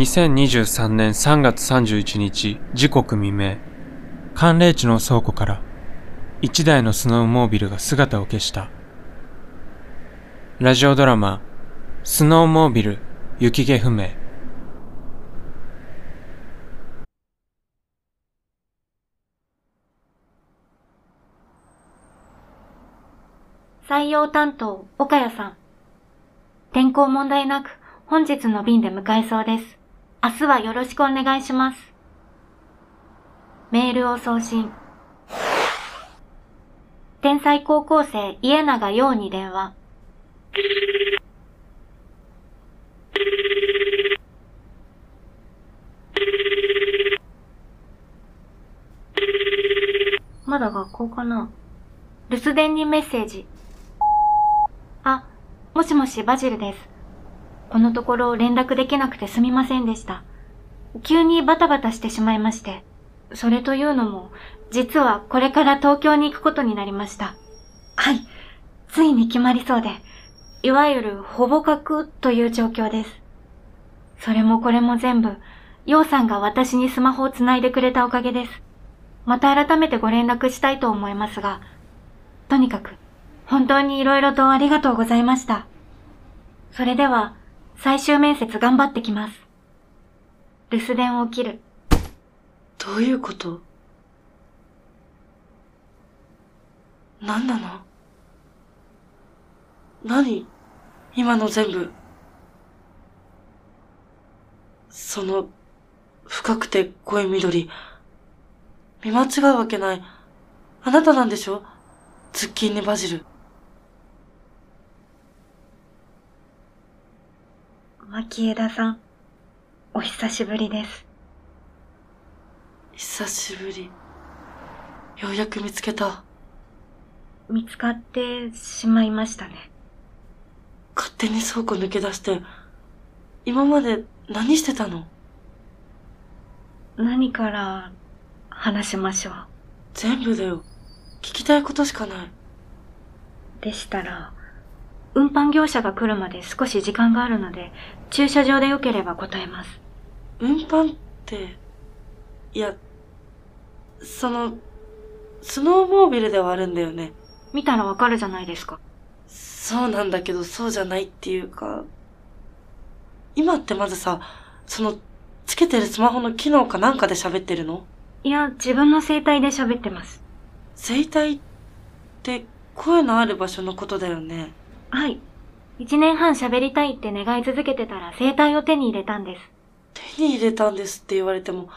2023年3月31日時刻未明、寒冷地の倉庫から一台のスノーモービルが姿を消した。ラジオドラマ、スノーモービル、雪気不明。採用担当、岡谷さん。天候問題なく、本日の便で向かえそうです。明日はよろしくお願いします。メールを送信。天才高校生、家長陽に電話。まだ学校かな？留守電にメッセージ。あ、もしもしバジルです。このところ連絡できなくてすみませんでした。急にバタバタしてしまいまして。それというのも、実はこれから東京に行くことになりました。はい。ついに決まりそうで、いわゆるほぼ確という状況です。それもこれも全部、ヨウさんが私にスマホをつないでくれたおかげです。また改めてご連絡したいと思いますが、とにかく、本当に色々とありがとうございました。それでは、最終面接頑張ってきます。留守電を切る。どういうこと？何なの？何？今の全部。その、深くて濃い緑。見間違うわけない。あなたなんでしょ？ズッキーニバジル。牧枝さん、お久しぶりです。久しぶり。ようやく見つけた。見つかってしまいましたね。勝手に倉庫抜け出して、今まで何してたの？何から話しましょう。全部だよ。聞きたいことしかない。でしたら、運搬業者が来るまで少し時間があるので、駐車場でよければ答えます。運搬って、いや、その、スノーモービルではあるんだよね。見たらわかるじゃないですか。そうなんだけど、そうじゃないっていうか、今ってまずさ、その、つけてるスマホの機能かなんかで喋ってるの？いや、自分の声帯で喋ってます。声帯って声のある場所のことだよね。はい。一年半喋りたいって願い続けてたら声帯を手に入れたんです。手に入れたんですって言われても、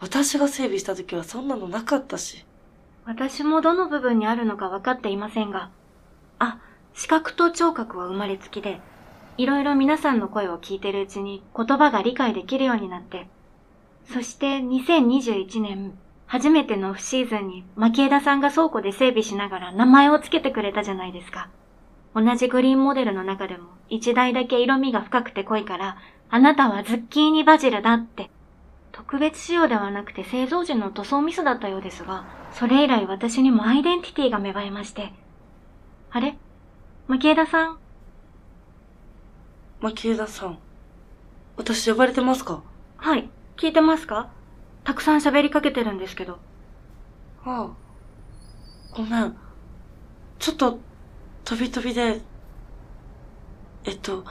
私が整備した時はそんなのなかったし。私もどの部分にあるのか分かっていませんが、あ、視覚と聴覚は生まれつきで、いろいろ皆さんの声を聞いてるうちに言葉が理解できるようになって、そして2021年、初めてのオフシーズンに牧枝さんが倉庫で整備しながら名前を付けてくれたじゃないですか。同じグリーンモデルの中でも一台だけ色味が深くて濃いから、あなたはズッキーニバジルだって。特別仕様ではなくて製造時の塗装ミスだったようですが、それ以来私にもアイデンティティが芽生えまして。あれ？牧枝さん、牧枝さん。私呼ばれてますか？はい、聞いてますか？たくさん喋りかけてるんですけど。ああ。ごめん。ちょっと、飛び飛びで。えっと、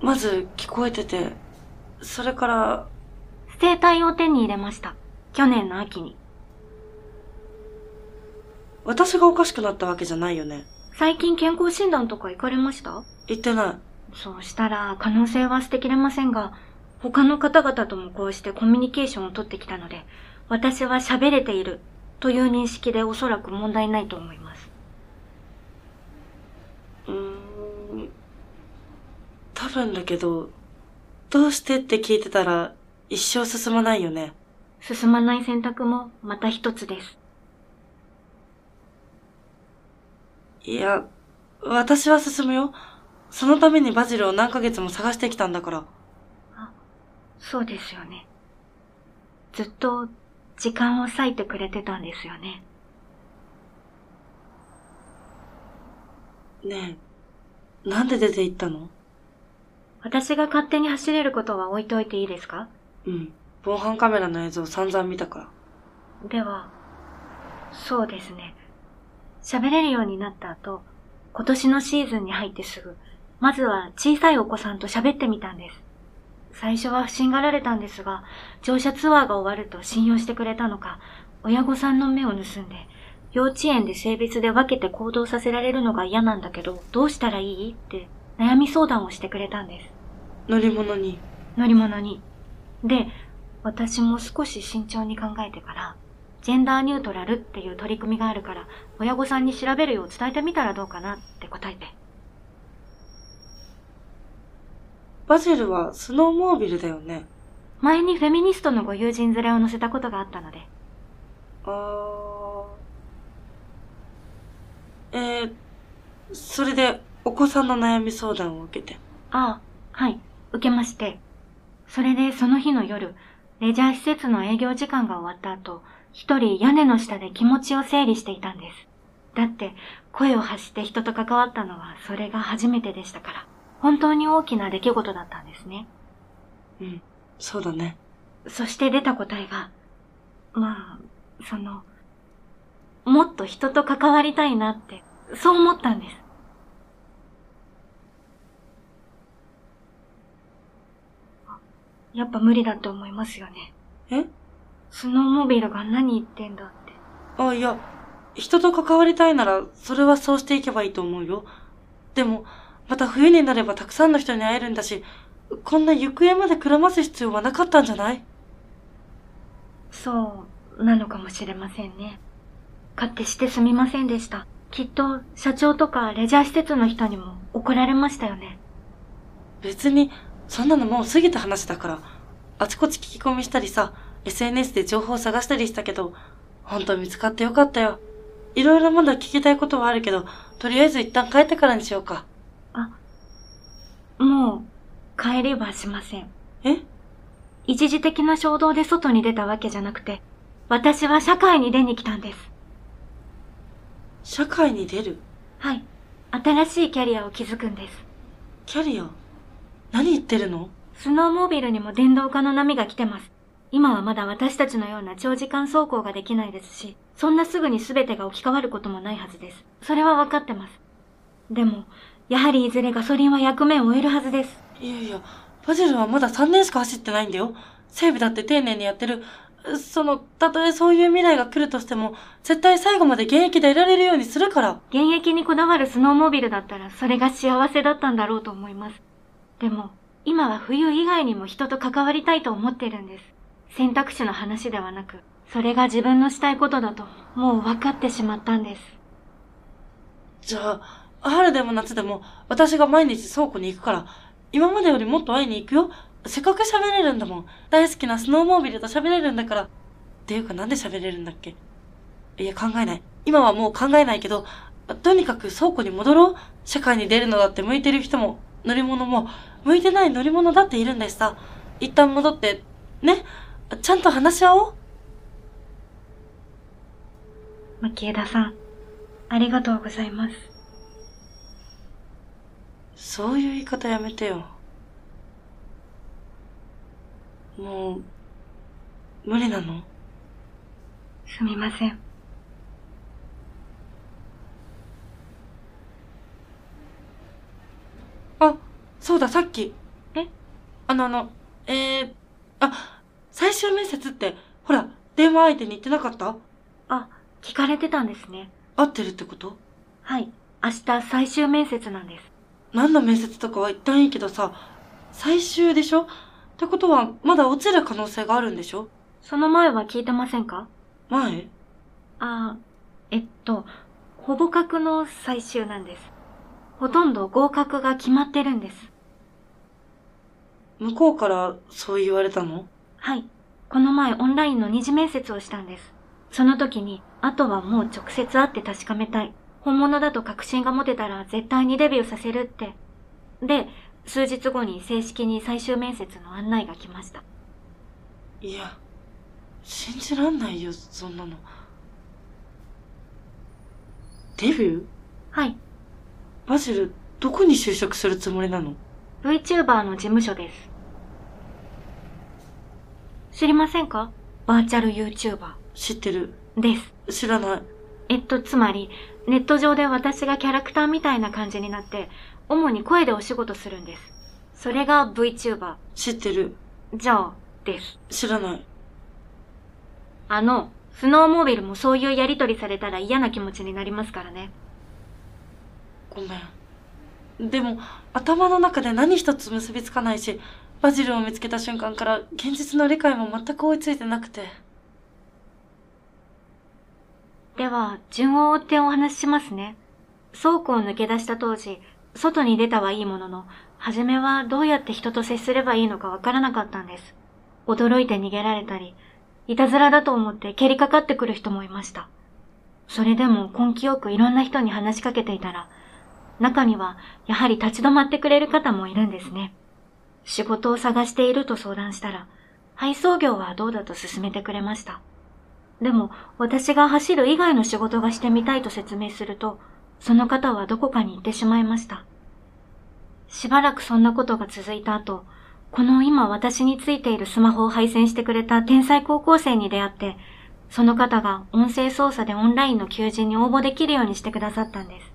まず聞こえてて、それから、生体を手に入れました。去年の秋に。私がおかしくなったわけじゃないよね。最近健康診断とか行かれました？言ってない。そうしたら可能性は捨てきれませんが、他の方々ともこうしてコミュニケーションを取ってきたので、私は喋れているという認識でおそらく問題ないと思います。うーん。多分だけど、どうしてって聞いてたら、一生進まないよね。進まない選択もまた一つです。いや、私は進むよ。そのためにバジルを何ヶ月も探してきたんだから。そうですよね。ずっと時間を割いてくれてたんですよね。ねえ、なんで出て行ったの？私が勝手に走れることは置いておいていいですか？うん。防犯カメラの映像散々見たから。では、そうですね。喋れるようになった後、今年のシーズンに入ってすぐ、まずは小さいお子さんと喋ってみたんです。最初は不審がられたんですが、乗車ツアーが終わると信用してくれたのか、親御さんの目を盗んで、幼稚園で性別で分けて行動させられるのが嫌なんだけど、どうしたらいい？って悩み相談をしてくれたんです。乗り物に。乗り物に。で、私も少し慎重に考えてから、ジェンダーニュートラルっていう取り組みがあるから、親御さんに調べるよう伝えてみたらどうかなって答えて。バジルはスノーモービルだよね。前にフェミニストのご友人連れを乗せたことがあったので。あー。えー、それでお子さんの悩み相談を受けて。ああ、はい、受けまして。それでその日の夜、レジャー施設の営業時間が終わった後、一人屋根の下で気持ちを整理していたんです。だって、声を発して人と関わったのはそれが初めてでしたから、本当に大きな出来事だったんですね。うん、そうだね。そして出た答えが、まあ、その、もっと人と関わりたいなって、そう思ったんです。やっぱ無理だって思いますよね。え？スノーモービルが何言ってんだって。あ、いや、人と関わりたいなら、それはそうしていけばいいと思うよ。でも、また冬になればたくさんの人に会えるんだし、こんな行方までくらます必要はなかったんじゃない？そう、なのかもしれませんね。勝手してすみませんでした。きっと、社長とかレジャー施設の人にも怒られましたよね。別に、そんなのもう過ぎた話だから。あちこち聞き込みしたりさ、SNS で情報を探したりしたけど、本当見つかってよかったよ。いろいろまだ聞きたいことはあるけど、とりあえず一旦帰ってからにしようか。もう、帰りはしません。え？一時的な衝動で外に出たわけじゃなくて、私は社会に出に来たんです。社会に出る？はい。新しいキャリアを築くんです。キャリア何言ってるの？スノーモービルにも電動化の波が来てます。今はまだ私たちのような長時間走行ができないですし、そんなすぐに全てが置き換わることもないはずです。それは分かってます。でも、やはりいずれガソリンは役目を終えるはずです。いやいや、バジルはまだ3年しか走ってないんだよ。整備だって丁寧にやってる。その、たとえそういう未来が来るとしても、絶対最後まで現役でいられるようにするから。現役にこだわるスノーモービルだったらそれが幸せだったんだろうと思います。でも、今は冬以外にも人と関わりたいと思ってるんです。選択肢の話ではなく、それが自分のしたいことだと、もう分かってしまったんです。じゃあ、春でも夏でも、私が毎日倉庫に行くから、今までよりもっと会いに行くよ。せっかく喋れるんだもん。大好きなスノーモービルと喋れるんだから。っていうかなんで喋れるんだっけ？いや、考えない。今はもう考えないけど、とにかく倉庫に戻ろう。社会に出るのだって向いてる人も、乗り物も、向いてない乗り物だっているんだしさ。一旦戻って、ね？ちゃんと話し合おう。牧枝さん、ありがとうございます。そういう言い方やめてよ。もう、無理なの？すみません。そうだ、さっき。え？あの、あの、えー、あ、最終面接って、ほら、電話相手に言ってなかった？あ、聞かれてたんですね。合ってるってこと？はい。明日最終面接なんです。何の面接とかは一旦いいけどさ、最終でしょ？ってことは、まだ落ちる可能性があるんでしょ？その前は聞いてませんか？前？あ、えっと、ほぼ格の最終なんです。ほとんど合格が決まってるんです。向こうからそう言われたの？はい。この前オンラインの二次面接をしたんです。その時に、あとはもう直接会って確かめたい。本物だと確信が持てたら絶対にデビューさせるって。で、数日後に正式に最終面接の案内が来ました。いや、信じらんないよ、そんなの。デビュー？はい。バジル、どこに就職するつもりなの？VTuber の事務所です。知りませんか？バーチャル YouTuber 知ってる。です。知らない。えっと、つまり、ネット上で私がキャラクターみたいな感じになって、主に声でお仕事するんです。それが VTuber。知ってる。じゃあ、です。知らない。あの、スノーモービルもそういうやりとりされたら嫌な気持ちになりますからね。ごめん。でも、頭の中で何一つ結びつかないし、バジルを見つけた瞬間から現実の理解も全く追いついてなくて。では、順を追ってお話ししますね。倉庫を抜け出した当時、外に出たはいいものの、初めはどうやって人と接すればいいのかわからなかったんです。驚いて逃げられたり、いたずらだと思って蹴りかかってくる人もいました。それでも根気よくいろんな人に話しかけていたら、中にはやはり立ち止まってくれる方もいるんですね。仕事を探していると相談したら、配送業はどうだと勧めてくれました。でも、私が走る以外の仕事がしてみたいと説明すると、その方はどこかに行ってしまいました。しばらくそんなことが続いた後、この今私についているスマホを配線してくれた天才高校生に出会って、その方が音声操作でオンラインの求人に応募できるようにしてくださったんです。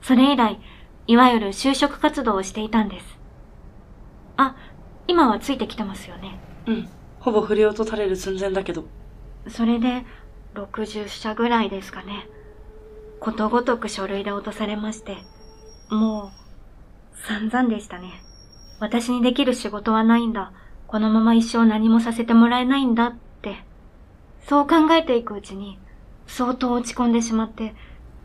それ以来、いわゆる就職活動をしていたんです。あ、今はついてきてますよね。うん。ほぼ振り落とされる寸前だけど。それで、60社ぐらいですかね。ことごとく書類で落とされまして、もう、散々でしたね。私にできる仕事はないんだ。このまま一生何もさせてもらえないんだって。そう考えていくうちに、相当落ち込んでしまって、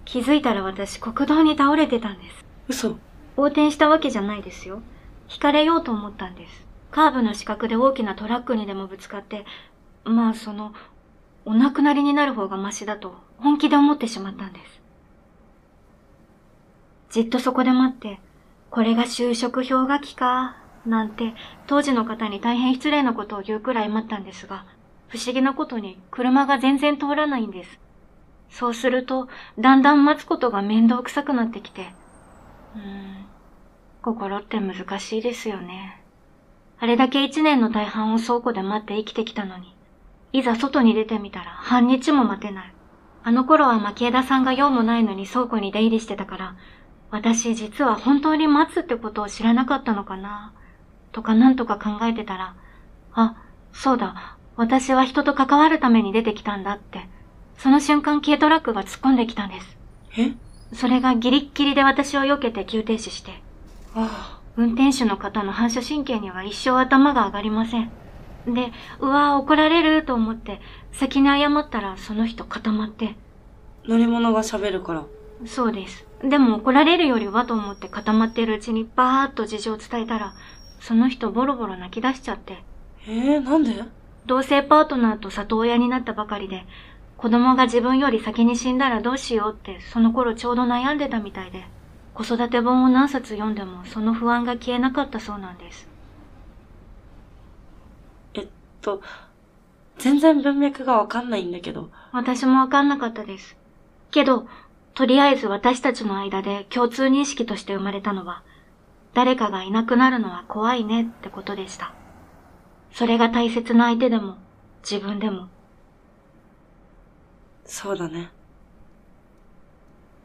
気づいたら私国道に倒れてたんです。嘘。横転したわけじゃないですよ。引かれようと思ったんです。カーブの死角で大きなトラックにでもぶつかって、まあその、お亡くなりになる方がマシだと本気で思ってしまったんです。じっとそこで待って、これが就職氷河期か、なんて当時の方に大変失礼なことを言うくらい待ったんですが、不思議なことに車が全然通らないんです。そうすると、だんだん待つことが面倒くさくなってきて、うーん、心って難しいですよね。あれだけ一年の大半を倉庫で待って生きてきたのに、いざ外に出てみたら半日も待てない。あの頃は牧枝さんが用もないのに倉庫に出入りしてたから、私実は本当に待つってことを知らなかったのかな、とかなんとか考えてたら、あ、そうだ、私は人と関わるために出てきたんだって、その瞬間軽トラックが突っ込んできたんです。え？それがギリッギリで私を避けて急停止して、あ運転手の方の反射神経には一生頭が上がりません。で、うわー怒られると思って、先に謝ったらその人固まって、あ。乗り物が喋るから。そうです。でも怒られるよりはと思って固まってるうちにバーッと事情を伝えたら、その人ボロボロ泣き出しちゃって、えー、なんで？同性パートナーと里親になったばかりで、子供が自分より先に死んだらどうしようってその頃ちょうど悩んでたみたいで、子育て本を何冊読んでもその不安が消えなかったそうなんです。えっと、全然文脈がわかんないんだけど。私もわかんなかったです。けど、とりあえず私たちの間で共通認識として生まれたのは、誰かがいなくなるのは怖いねってことでした。それが大切な相手でも、自分でも、そうだね。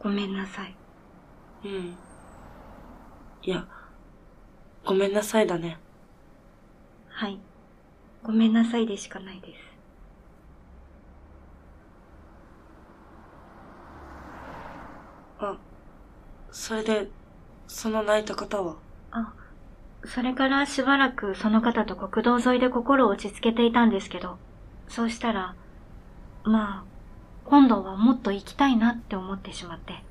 ごめんなさい。うん。いや、ごめんなさいだね。はい。ごめんなさいでしかないです。あ、それで、その泣いた方は？あ、それからしばらくその方と国道沿いで心を落ち着けていたんですけど、そうしたら、まあ、今度はもっと行きたいなって思ってしまって。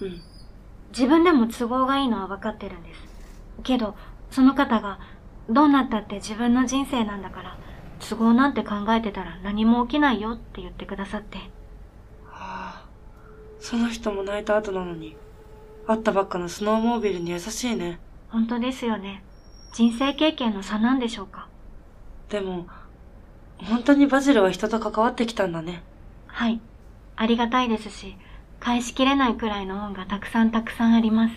うん。自分でも都合がいいのは分かってるんです。けど、その方が、どうなったって自分の人生なんだから、都合なんて考えてたら何も起きないよって言ってくださって。はあ、その人も泣いた後なのに、会ったばっかのスノーモービルに優しいね。本当ですよね。人生経験の差なんでしょうか。でも、本当にバジルは人と関わってきたんだね。はい。ありがたいですし、返しきれないくらいの恩がたくさんたくさんあります。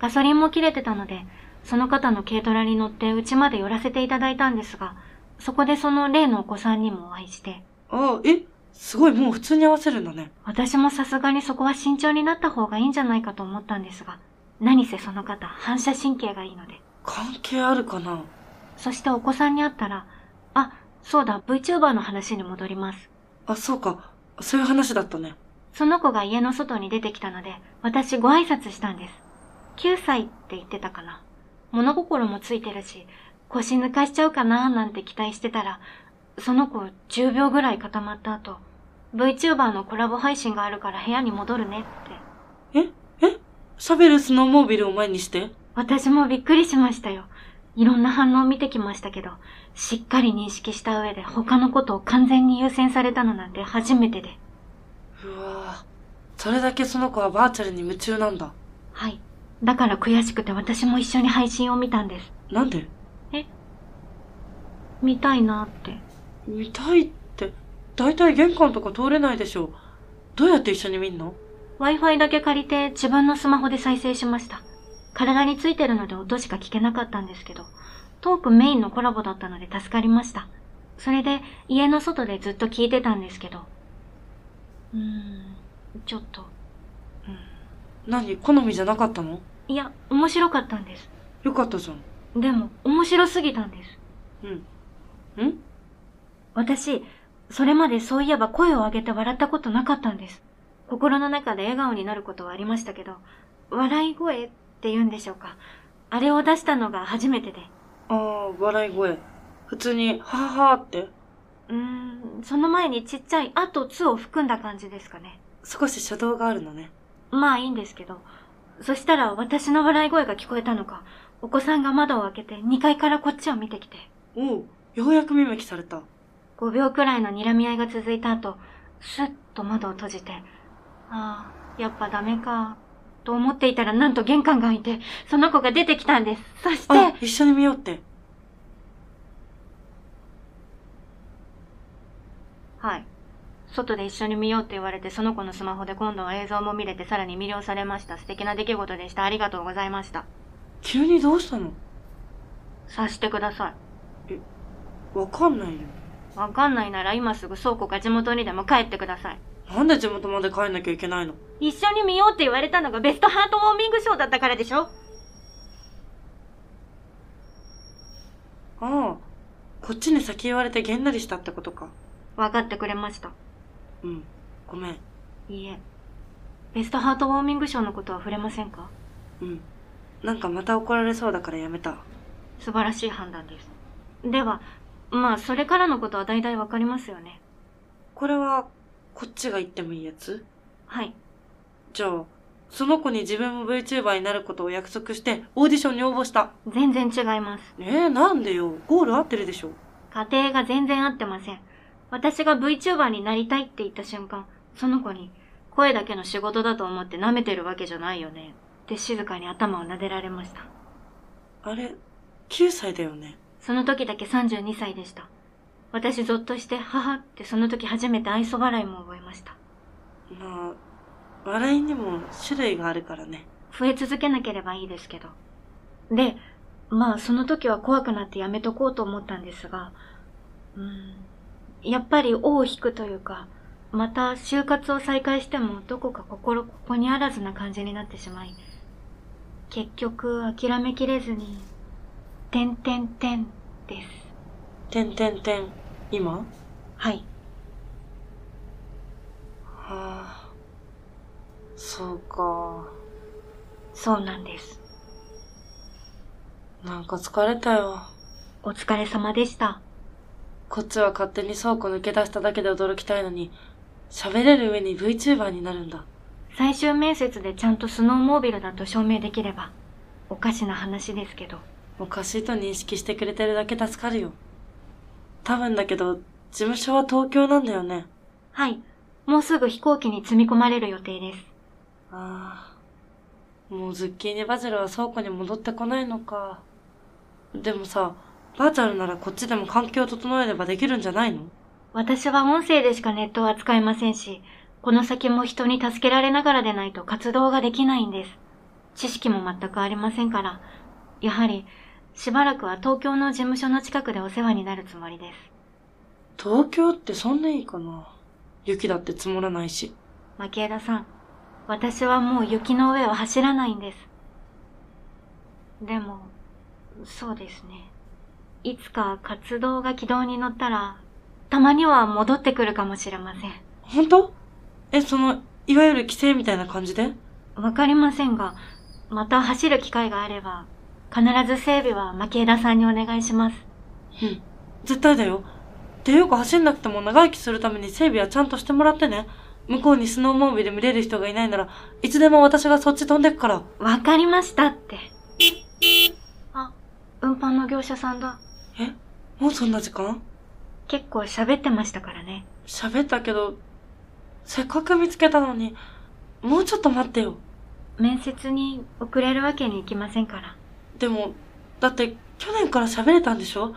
ガソリンも切れてたので、その方の軽トラに乗って家まで寄らせていただいたんですが、そこでその例のお子さんにもお会いして、ああ、え？すごい、もう普通に合わせるんだね。私もさすがにそこは慎重になった方がいいんじゃないかと思ったんですが、何せその方、反射神経がいいので。関係あるかな？そしてお子さんに会ったら、あ、そうだ、VTuber の話に戻ります。あ、そうか。そういう話だったね。その子が家の外に出てきたので、私ご挨拶したんです。9歳って言ってたかな。物心もついてるし、腰抜かしちゃうかなーなんて期待してたら、その子10秒ぐらい固まった後、VTuber のコラボ配信があるから部屋に戻るねって。え？え？喋るスノーモービルを前にして？私もびっくりしましたよ。いろんな反応を見てきましたけど、しっかり認識した上で他のことを完全に優先されたのなんて初めてで。うわぁ。それだけその子はバーチャルに夢中なんだ。はい。だから悔しくて私も一緒に配信を見たんです。なんで？え？見たいなって。見たいって、だいたい玄関とか通れないでしょ。どうやって一緒に見んの？Wi-Fi だけ借りて自分のスマホで再生しました。体についてるので音しか聞けなかったんですけど、トークメインのコラボだったので助かりました。それで家の外でずっと聞いてたんですけど。うーん、ちょっと。うん。何？好みじゃなかったの？いや、面白かったんです。よかったじゃん。でも、面白すぎたんです。うん。ん？私、それまでそういえば声を上げて笑ったことなかったんです。心の中で笑顔になることはありましたけど、笑い声って言うんでしょうか？あれを出したのが初めてで。ああ、笑い声。普通に、はははって。うーん、その前にちっちゃいあとつを含んだ感じですかね。少し初動があるのね。まあいいんですけど。そしたら私の笑い声が聞こえたのか、お子さんが窓を開けて2階からこっちを見てきて。おう、ようやく見向きされた。5秒くらいの睨み合いが続いた後、スッと窓を閉じて、ああ、やっぱダメか、と思っていたらなんと玄関が開いて、その子が出てきたんです。そして、あ、一緒に見ようって。はい。外で一緒に見ようって言われて、その子のスマホで今度は映像も見れてさらに魅了されました。素敵な出来事でした。ありがとうございました。急にどうしたの？さしてくださわかんないよ。い。わかんないなら今すぐ倉庫か地元にでも帰ってください。なんで地元まで帰んなきゃいけないの？一緒に見ようって言われたのがベストハートウォーミングショーだったからでしょ？ああ、こっちに先言われてげんなりしたってことか。分かってくれました。うん、ごめん。いいえ。ベストハートウォーミングショーのことは触れませんか？うん。なんかまた怒られそうだからやめた。素晴らしい判断です。では、まあ、それからのことは大体わかりますよね。これは、こっちが言ってもいいやつ？はい。じゃあ、その子に自分も VTuber になることを約束して、オーディションに応募した。全然違います。えー、なんでよ。ゴール合ってるでしょ。家庭が全然合ってません。私が VTuber になりたいって言った瞬間、その子に、声だけの仕事だと思って舐めてるわけじゃないよね。って静かに頭を撫でられました。あれ、9歳だよね。その時だけ32歳でした。私ゾッとして、母ってその時初めて愛想笑いも覚えました。まあ、笑いにも種類があるからね。増え続けなければいいですけど。で、まあその時は怖くなってやめとこうと思ったんですが、うん、やっぱり尾を引くというか、また就活を再開してもどこか心ここにあらずな感じになってしまい、結局諦めきれずに、てんてんてんです。てんてんてん。今？はい。はあ。そうか。そうなんです。なんか疲れたよ。お疲れ様でした。こっちは勝手に倉庫抜け出しただけで驚きたいのに、喋れる上に VTuber になるんだ。最終面接でちゃんとスノーモービルだと証明できれば、おかしな話ですけど。おかしいと認識してくれてるだけ助かるよ。多分だけど、事務所は東京なんだよね。はい。もうすぐ飛行機に積み込まれる予定です。ああ。もうズッキーニバジルは倉庫に戻ってこないのか。でもさ、バーチャルならこっちでも環境を整えればできるんじゃないの？私は音声でしかネットを扱えませんし、この先も人に助けられながらでないと活動ができないんです。知識も全くありませんから、やはり、しばらくは東京の事務所の近くでお世話になるつもりです。東京ってそんないいかな？雪だって積もらないし。牧枝さん、私はもう雪の上を走らないんです。でも、そうですね。いつか活動が軌道に乗ったら、たまには戻ってくるかもしれません。本当？え、その、いわゆる規制みたいな感じで？わかりませんが、また走る機会があれば、必ず整備は牧枝さんにお願いします。うん。絶対だよ。ていうか走んなくても長生きするために整備はちゃんとしてもらってね。向こうにスノーモービル見れる人がいないならいつでも私がそっち飛んでくから。わかりましたって。あ、運搬の業者さんだ。え？もうそんな時間？結構喋ってましたからね。喋ったけど、せっかく見つけたのに、もうちょっと待ってよ。面接に遅れるわけにいきませんから。でも、だって去年から喋れたんでしょ？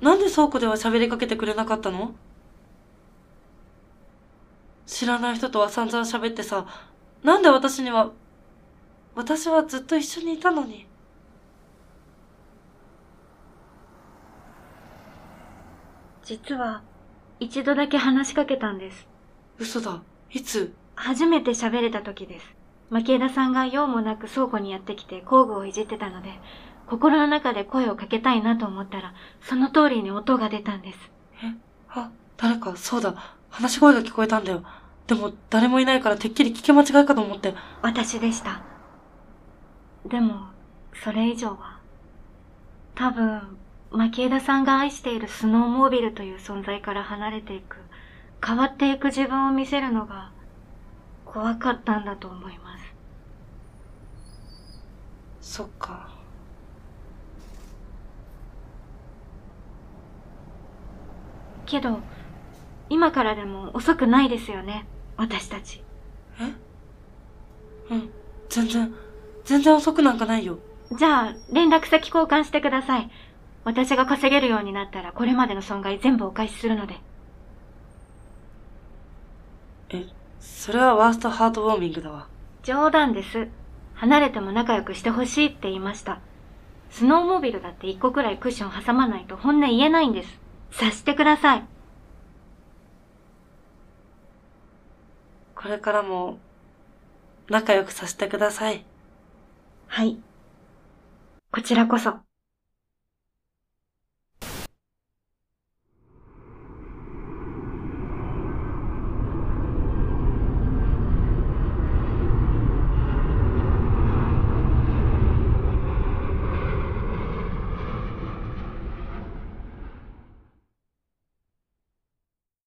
なんで倉庫では喋りかけてくれなかったの？知らない人とは散々喋ってさ、なんで私には、私はずっと一緒にいたのに。実は、一度だけ話しかけたんです。嘘だ。いつ？初めて喋れた時です。牧枝さんが用もなく倉庫にやってきて工具をいじってたので、心の中で声をかけたいなと思ったら、その通りに音が出たんです。え？あ、誰か、そうだ。話し声が聞こえたんだよ。でも、誰もいないからてっきり聞き間違いかと思って。私でした。でも、それ以上は。多分、牧枝さんが愛しているスノーモービルという存在から離れていく、変わっていく自分を見せるのが、怖かったんだと思います。そっか。けど、今からでも遅くないですよね、私たち。え？うん。全然、全然遅くなんかないよ。じゃあ、連絡先交換してください。私が稼げるようになったら、これまでの損害全部お返しするので。え、それはワーストハートウォーミングだわ。冗談です。離れても仲良くしてほしいって言いました。スノーモービルだって一個くらいクッション挟まないと本音言えないんです。察してください。これからも、仲良くさせてください。はい。こちらこそ。